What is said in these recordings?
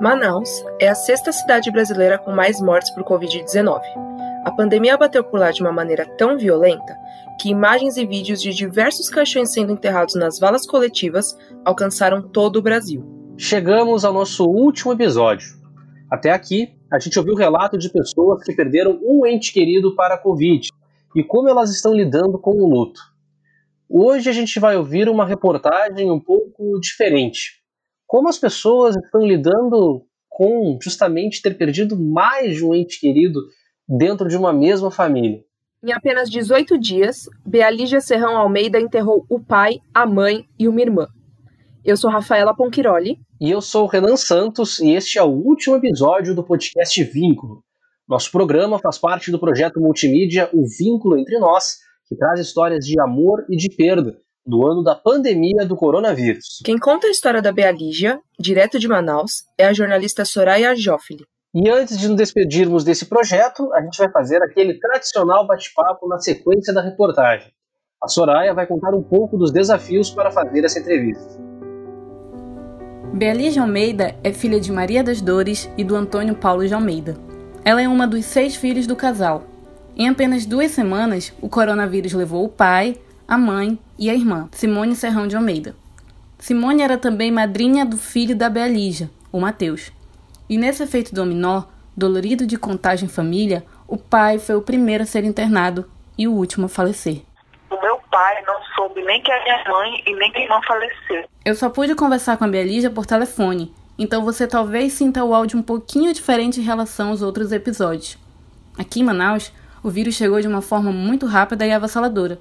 Manaus é a sexta cidade brasileira com mais mortes por Covid-19. A pandemia bateu por lá de uma maneira tão violenta que imagens e vídeos de diversos caixões sendo enterrados nas valas coletivas alcançaram todo o Brasil. Chegamos ao nosso último episódio. Até aqui, a gente ouviu relato de pessoas que perderam um ente querido para a Covid e como elas estão lidando com o luto. Hoje a gente vai ouvir uma reportagem um pouco diferente. Como as pessoas estão lidando com justamente ter perdido mais de um ente querido dentro de uma mesma família. Em apenas 18 dias, Bealígia Serrão Almeida enterrou o pai, a mãe e uma irmã. Eu sou Rafaela Ponquiroli. E eu sou o Renan Santos, e este é o último episódio do podcast Vínculo. Nosso programa faz parte do projeto multimídia O Vínculo Entre Nós, que traz histórias de amor e de perda do ano da pandemia do coronavírus. Quem conta a história da Bealígia, direto de Manaus, é a jornalista Soraya Joffili. E antes de nos despedirmos desse projeto, a gente vai fazer aquele tradicional bate-papo na sequência da reportagem. A Soraya vai contar um pouco dos desafios para fazer essa entrevista. Bealígia Almeida é filha de Maria das Dores e do Antônio Paulo de Almeida. Ela é uma dos seis filhos do casal em apenas duas semanas, o coronavírus levou o pai, a mãe e a irmã, Simone Serrão de Almeida. Simone era também madrinha do filho da Bealígia, o Mateus. E nesse efeito dominó, dolorido de contágio em família, o pai foi o primeiro a ser internado e o último a falecer. O meu pai não soube nem que a minha mãe e nem que a irmã faleceu. Eu só pude conversar com a Bealígia por telefone, então você talvez sinta o áudio um pouquinho diferente em relação aos outros episódios. Aqui em Manaus, o vírus chegou de uma forma muito rápida e avassaladora,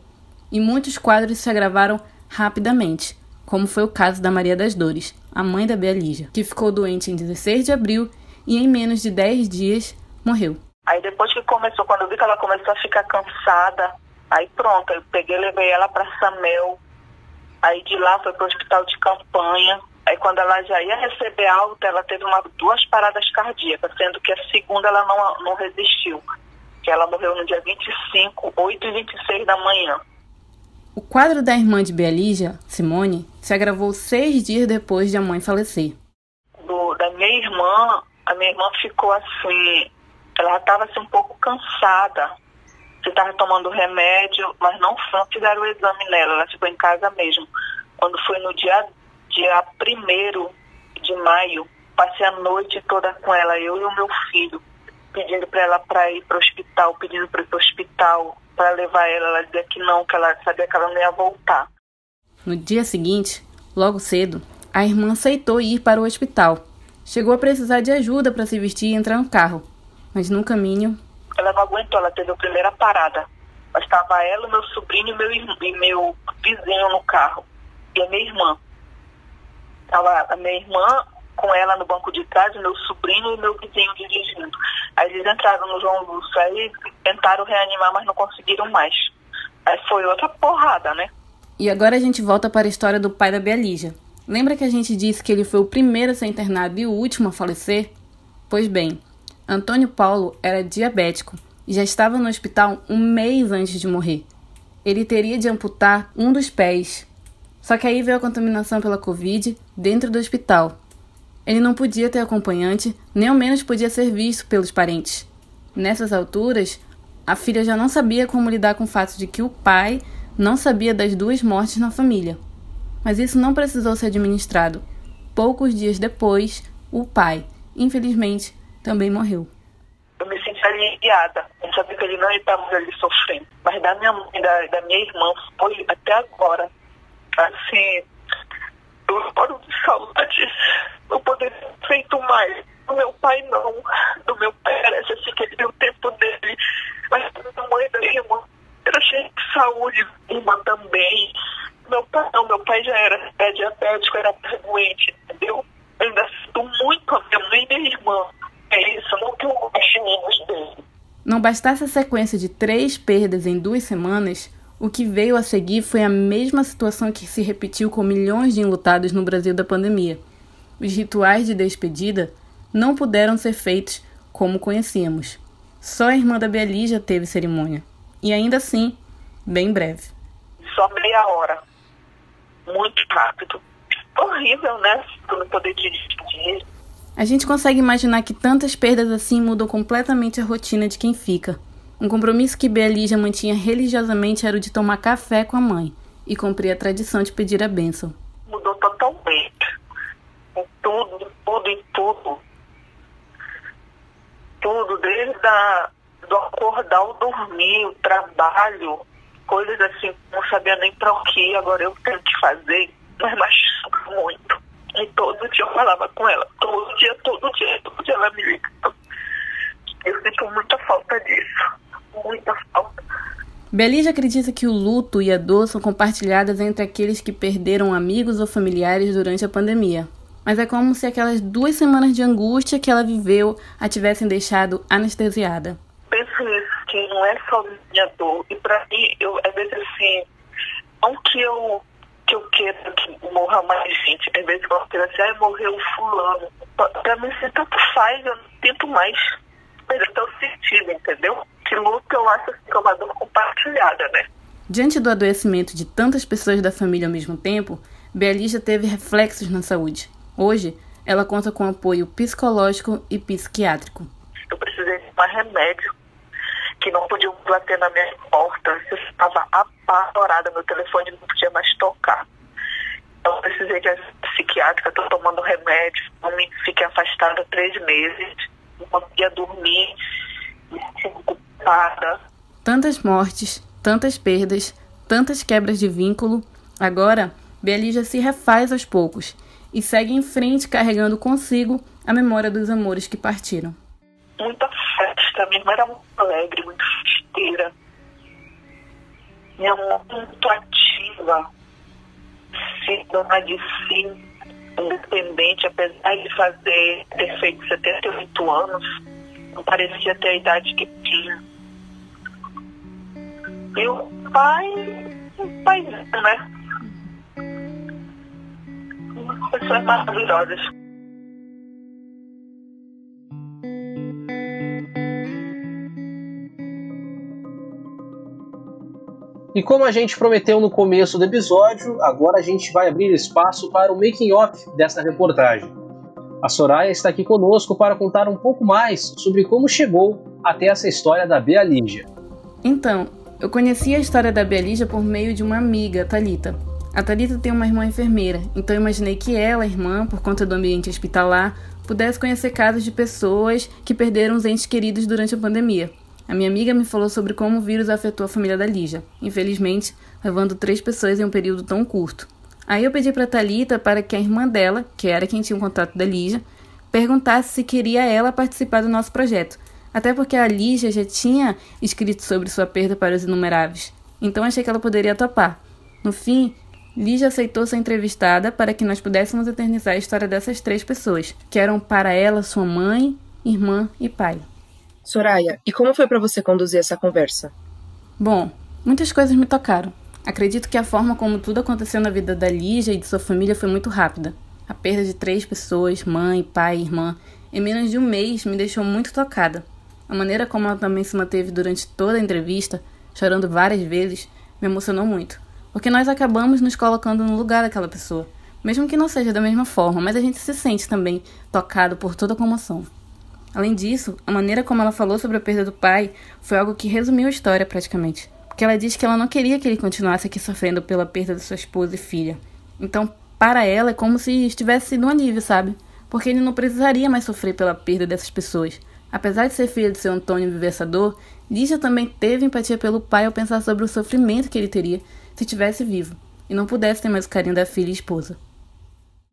e muitos quadros se agravaram rapidamente, como foi o caso da Maria das Dores, a mãe da Bealígia, que ficou doente em 16 de abril e em menos de 10 dias morreu. Aí depois que começou, quando eu vi que ela começou a ficar cansada, aí pronto, eu peguei levei ela para Samel, aí de lá foi para o hospital de campanha, Aí quando ela já ia receber alta, ela teve uma, duas paradas cardíacas, sendo que a segunda ela não, não resistiu que ela morreu no dia 25, 8 e 26 da manhã. O quadro da irmã de Bealígia, Simone, se agravou seis dias depois de a mãe falecer. Do, da minha irmã, a minha irmã ficou assim, ela estava assim, um pouco cansada. Você estava tomando remédio, mas não, não fizeram o exame nela, ela ficou em casa mesmo. Quando foi no dia, dia 1 de maio, passei a noite toda com ela, eu e o meu filho pedindo para ela para ir para o hospital, pedindo para ir para o hospital, para levar ela. Ela dizia que não, que ela sabia que ela não ia voltar. No dia seguinte, logo cedo, a irmã aceitou ir para o hospital. Chegou a precisar de ajuda para se vestir e entrar no carro, mas no caminho. Ela não aguentou, ela teve a primeira parada. Mas estava ela, meu sobrinho e meu, e meu vizinho no carro. E a minha irmã. Tava a minha irmã com ela no banco de trás, meu sobrinho e meu vizinho dirigindo. Aí eles entraram no João Lúcio, aí tentaram reanimar, mas não conseguiram mais. Aí foi outra porrada, né? E agora a gente volta para a história do pai da Bealígia. Lembra que a gente disse que ele foi o primeiro a ser internado e o último a falecer? Pois bem, Antônio Paulo era diabético e já estava no hospital um mês antes de morrer. Ele teria de amputar um dos pés. Só que aí veio a contaminação pela Covid dentro do hospital ele não podia ter acompanhante, nem ao menos podia ser visto pelos parentes. Nessas alturas, a filha já não sabia como lidar com o fato de que o pai não sabia das duas mortes na família. Mas isso não precisou ser administrado. Poucos dias depois, o pai, infelizmente, também morreu. Eu me senti aliviada. Eu sabia que ele não estava ali sofrendo. Mas da minha mãe, da, da minha irmã, foi até agora. Assim, eu choro de saudade. Eu poderia ter feito mais. Do meu pai, não. Do meu pai, parece assim que ele deu o tempo dele. Mas da mãe da irmã era cheia de saúde. Irmã também. Meu pai, não. Meu pai já era é diabético, era doente, entendeu? Eu ainda sinto muito a minha mãe e minha irmã. É isso, não que eu goste menos dele. Não bastasse a sequência de três perdas em duas semanas, o que veio a seguir foi a mesma situação que se repetiu com milhões de enlutados no Brasil da pandemia. Os rituais de despedida não puderam ser feitos como conhecíamos. Só a irmã da Bealígia teve cerimônia. E ainda assim, bem breve. Só meia hora. Muito rápido. Horrível, né? Não poder te despedir. A gente consegue imaginar que tantas perdas assim mudam completamente a rotina de quem fica. Um compromisso que Bealígia mantinha religiosamente era o de tomar café com a mãe e cumprir a tradição de pedir a bênção. Mudou totalmente. Em tudo, tudo, em tudo. Tudo, desde a, do acordar ao dormir, o trabalho, coisas assim, não sabia nem para o que, agora eu tenho que fazer, mas machuca muito. E todo dia eu falava com ela, todo dia, todo dia, todo dia ela me liga. Eu sinto muita falta disso, muita falta. Belige acredita que o luto e a dor são compartilhadas entre aqueles que perderam amigos ou familiares durante a pandemia. Mas é como se aquelas duas semanas de angústia que ela viveu a tivessem deixado anestesiada. Penso nisso, que não é só minha dor. E pra mim, eu, às vezes assim, não que eu, que eu queira que morra mais gente. Às vezes eu quero assim, ah, morreu fulano. Pra mim, se tanto faz, eu não tento mais perder o sentido, entendeu? Que luto eu acho que é uma dor compartilhada, né? Diante do adoecimento de tantas pessoas da família ao mesmo tempo, Bealija teve reflexos na saúde. Hoje, ela conta com apoio psicológico e psiquiátrico. Eu precisei de um remédio que não podiam bater na minha porta. Eu estava apavorada, meu telefone não podia mais tocar. Eu precisei de ajuda psiquiátrica, estou tomando remédio, fiquei afastada três meses, não conseguia dormir, Tantas mortes, tantas perdas, tantas quebras de vínculo. Agora, Bealija se refaz aos poucos e segue em frente carregando consigo a memória dos amores que partiram. Muita festa, minha irmã era muito alegre, muito festeira. Minha mãe muito ativa, se dona de si, independente, apesar de fazer, ter feito 78 anos, não parecia ter a idade que tinha. E o pai, o pai, né? pessoas maravilhosas. E como a gente prometeu no começo do episódio, agora a gente vai abrir espaço para o making off dessa reportagem. A Soraya está aqui conosco para contar um pouco mais sobre como chegou até essa história da Bea Lígia. Então, eu conheci a história da Bea Lígia por meio de uma amiga, Talita. A Thalita tem uma irmã enfermeira, então imaginei que ela, irmã, por conta do ambiente hospitalar, pudesse conhecer casos de pessoas que perderam os entes queridos durante a pandemia. A minha amiga me falou sobre como o vírus afetou a família da Lígia, infelizmente, levando três pessoas em um período tão curto. Aí eu pedi para Talita para que a irmã dela, que era quem tinha o contato da Lígia, perguntasse se queria ela participar do nosso projeto, até porque a Lígia já tinha escrito sobre sua perda para os inumeráveis. Então achei que ela poderia topar. No fim, Lígia aceitou ser entrevistada para que nós pudéssemos eternizar a história dessas três pessoas, que eram para ela sua mãe, irmã e pai. Soraya, e como foi para você conduzir essa conversa? Bom, muitas coisas me tocaram. Acredito que a forma como tudo aconteceu na vida da Lígia e de sua família foi muito rápida. A perda de três pessoas, mãe, pai e irmã, em menos de um mês me deixou muito tocada. A maneira como ela também se manteve durante toda a entrevista, chorando várias vezes, me emocionou muito. Porque nós acabamos nos colocando no lugar daquela pessoa. Mesmo que não seja da mesma forma, mas a gente se sente também tocado por toda a comoção. Além disso, a maneira como ela falou sobre a perda do pai foi algo que resumiu a história praticamente. Porque ela disse que ela não queria que ele continuasse aqui sofrendo pela perda de sua esposa e filha. Então, para ela, é como se estivesse um alívio, sabe? Porque ele não precisaria mais sofrer pela perda dessas pessoas. Apesar de ser filha de seu Antônio viver essa dor, Lígia também teve empatia pelo pai ao pensar sobre o sofrimento que ele teria se tivesse vivo e não pudesse ter mais o carinho da filha e esposa.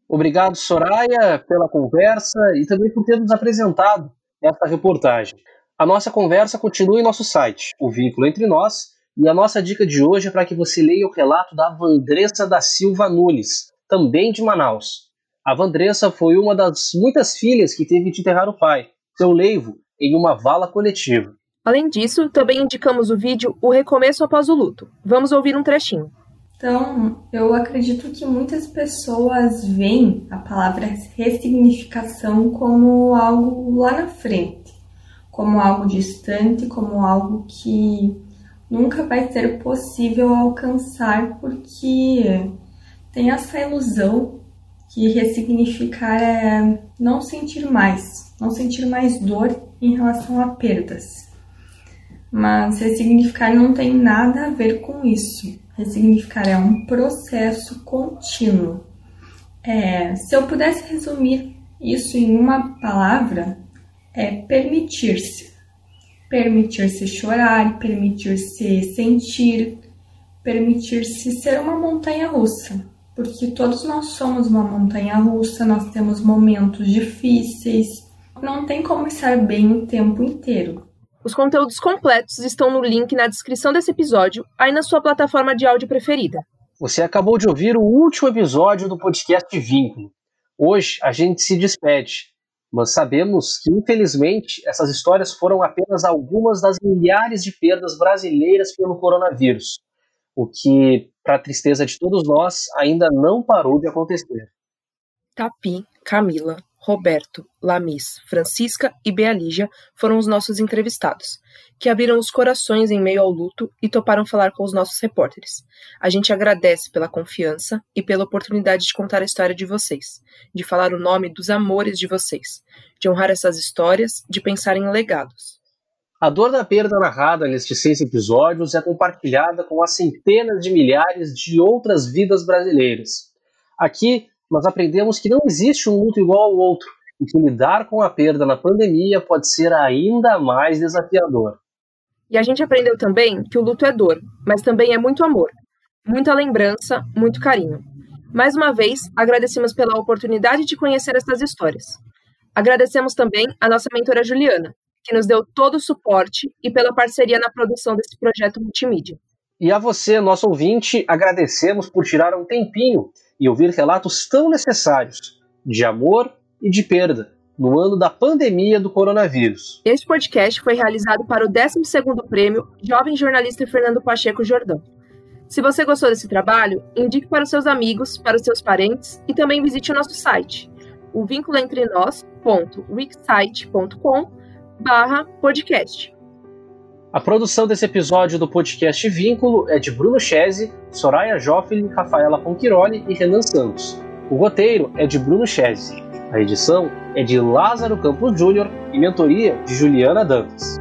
Obrigado, Soraya, pela conversa e também por ter nos apresentado esta reportagem. A nossa conversa continua em nosso site, o Vínculo Entre Nós, e a nossa dica de hoje é para que você leia o relato da Vandressa da Silva Nunes, também de Manaus. A Vandressa foi uma das muitas filhas que teve de enterrar o pai, seu leivo, em uma vala coletiva. Além disso, também indicamos o vídeo O Recomeço Após o Luto. Vamos ouvir um trechinho. Então, eu acredito que muitas pessoas veem a palavra ressignificação como algo lá na frente, como algo distante, como algo que nunca vai ser possível alcançar, porque tem essa ilusão que ressignificar é não sentir mais, não sentir mais dor em relação a perdas. Mas ressignificar não tem nada a ver com isso. Ressignificar é um processo contínuo. É, se eu pudesse resumir isso em uma palavra, é permitir-se. Permitir-se chorar, permitir-se sentir, permitir-se ser uma montanha russa porque todos nós somos uma montanha russa, nós temos momentos difíceis, não tem como estar bem o tempo inteiro. Os conteúdos completos estão no link na descrição desse episódio, aí na sua plataforma de áudio preferida. Você acabou de ouvir o último episódio do podcast Vínculo. Hoje a gente se despede, mas sabemos que, infelizmente, essas histórias foram apenas algumas das milhares de perdas brasileiras pelo coronavírus o que, para tristeza de todos nós, ainda não parou de acontecer. Tapi, Camila, Roberto, Lamis, Francisca e Bealígia foram os nossos entrevistados, que abriram os corações em meio ao luto e toparam falar com os nossos repórteres. A gente agradece pela confiança e pela oportunidade de contar a história de vocês, de falar o nome dos amores de vocês, de honrar essas histórias, de pensar em legados. A dor da perda narrada nestes seis episódios é compartilhada com as centenas de milhares de outras vidas brasileiras. Aqui, nós aprendemos que não existe um luto igual ao outro e que lidar com a perda na pandemia pode ser ainda mais desafiador. E a gente aprendeu também que o luto é dor, mas também é muito amor, muita lembrança, muito carinho. Mais uma vez, agradecemos pela oportunidade de conhecer essas histórias. Agradecemos também a nossa mentora Juliana, que nos deu todo o suporte e pela parceria na produção desse projeto multimídia. E a você, nosso ouvinte, agradecemos por tirar um tempinho e ouvir relatos tão necessários de amor e de perda no ano da pandemia do coronavírus. Este podcast foi realizado para o 12º Prêmio Jovem Jornalista Fernando Pacheco Jordão. Se você gostou desse trabalho, indique para os seus amigos, para os seus parentes e também visite o nosso site, o vínculo entre nós.wixsite.com barra podcast. A produção desse episódio do podcast Vínculo é de Bruno Chese, Soraya Joffre, Rafaela Ponquiroli e Renan Santos. O roteiro é de Bruno Chese. A edição é de Lázaro Campos Júnior e mentoria de Juliana Dantas.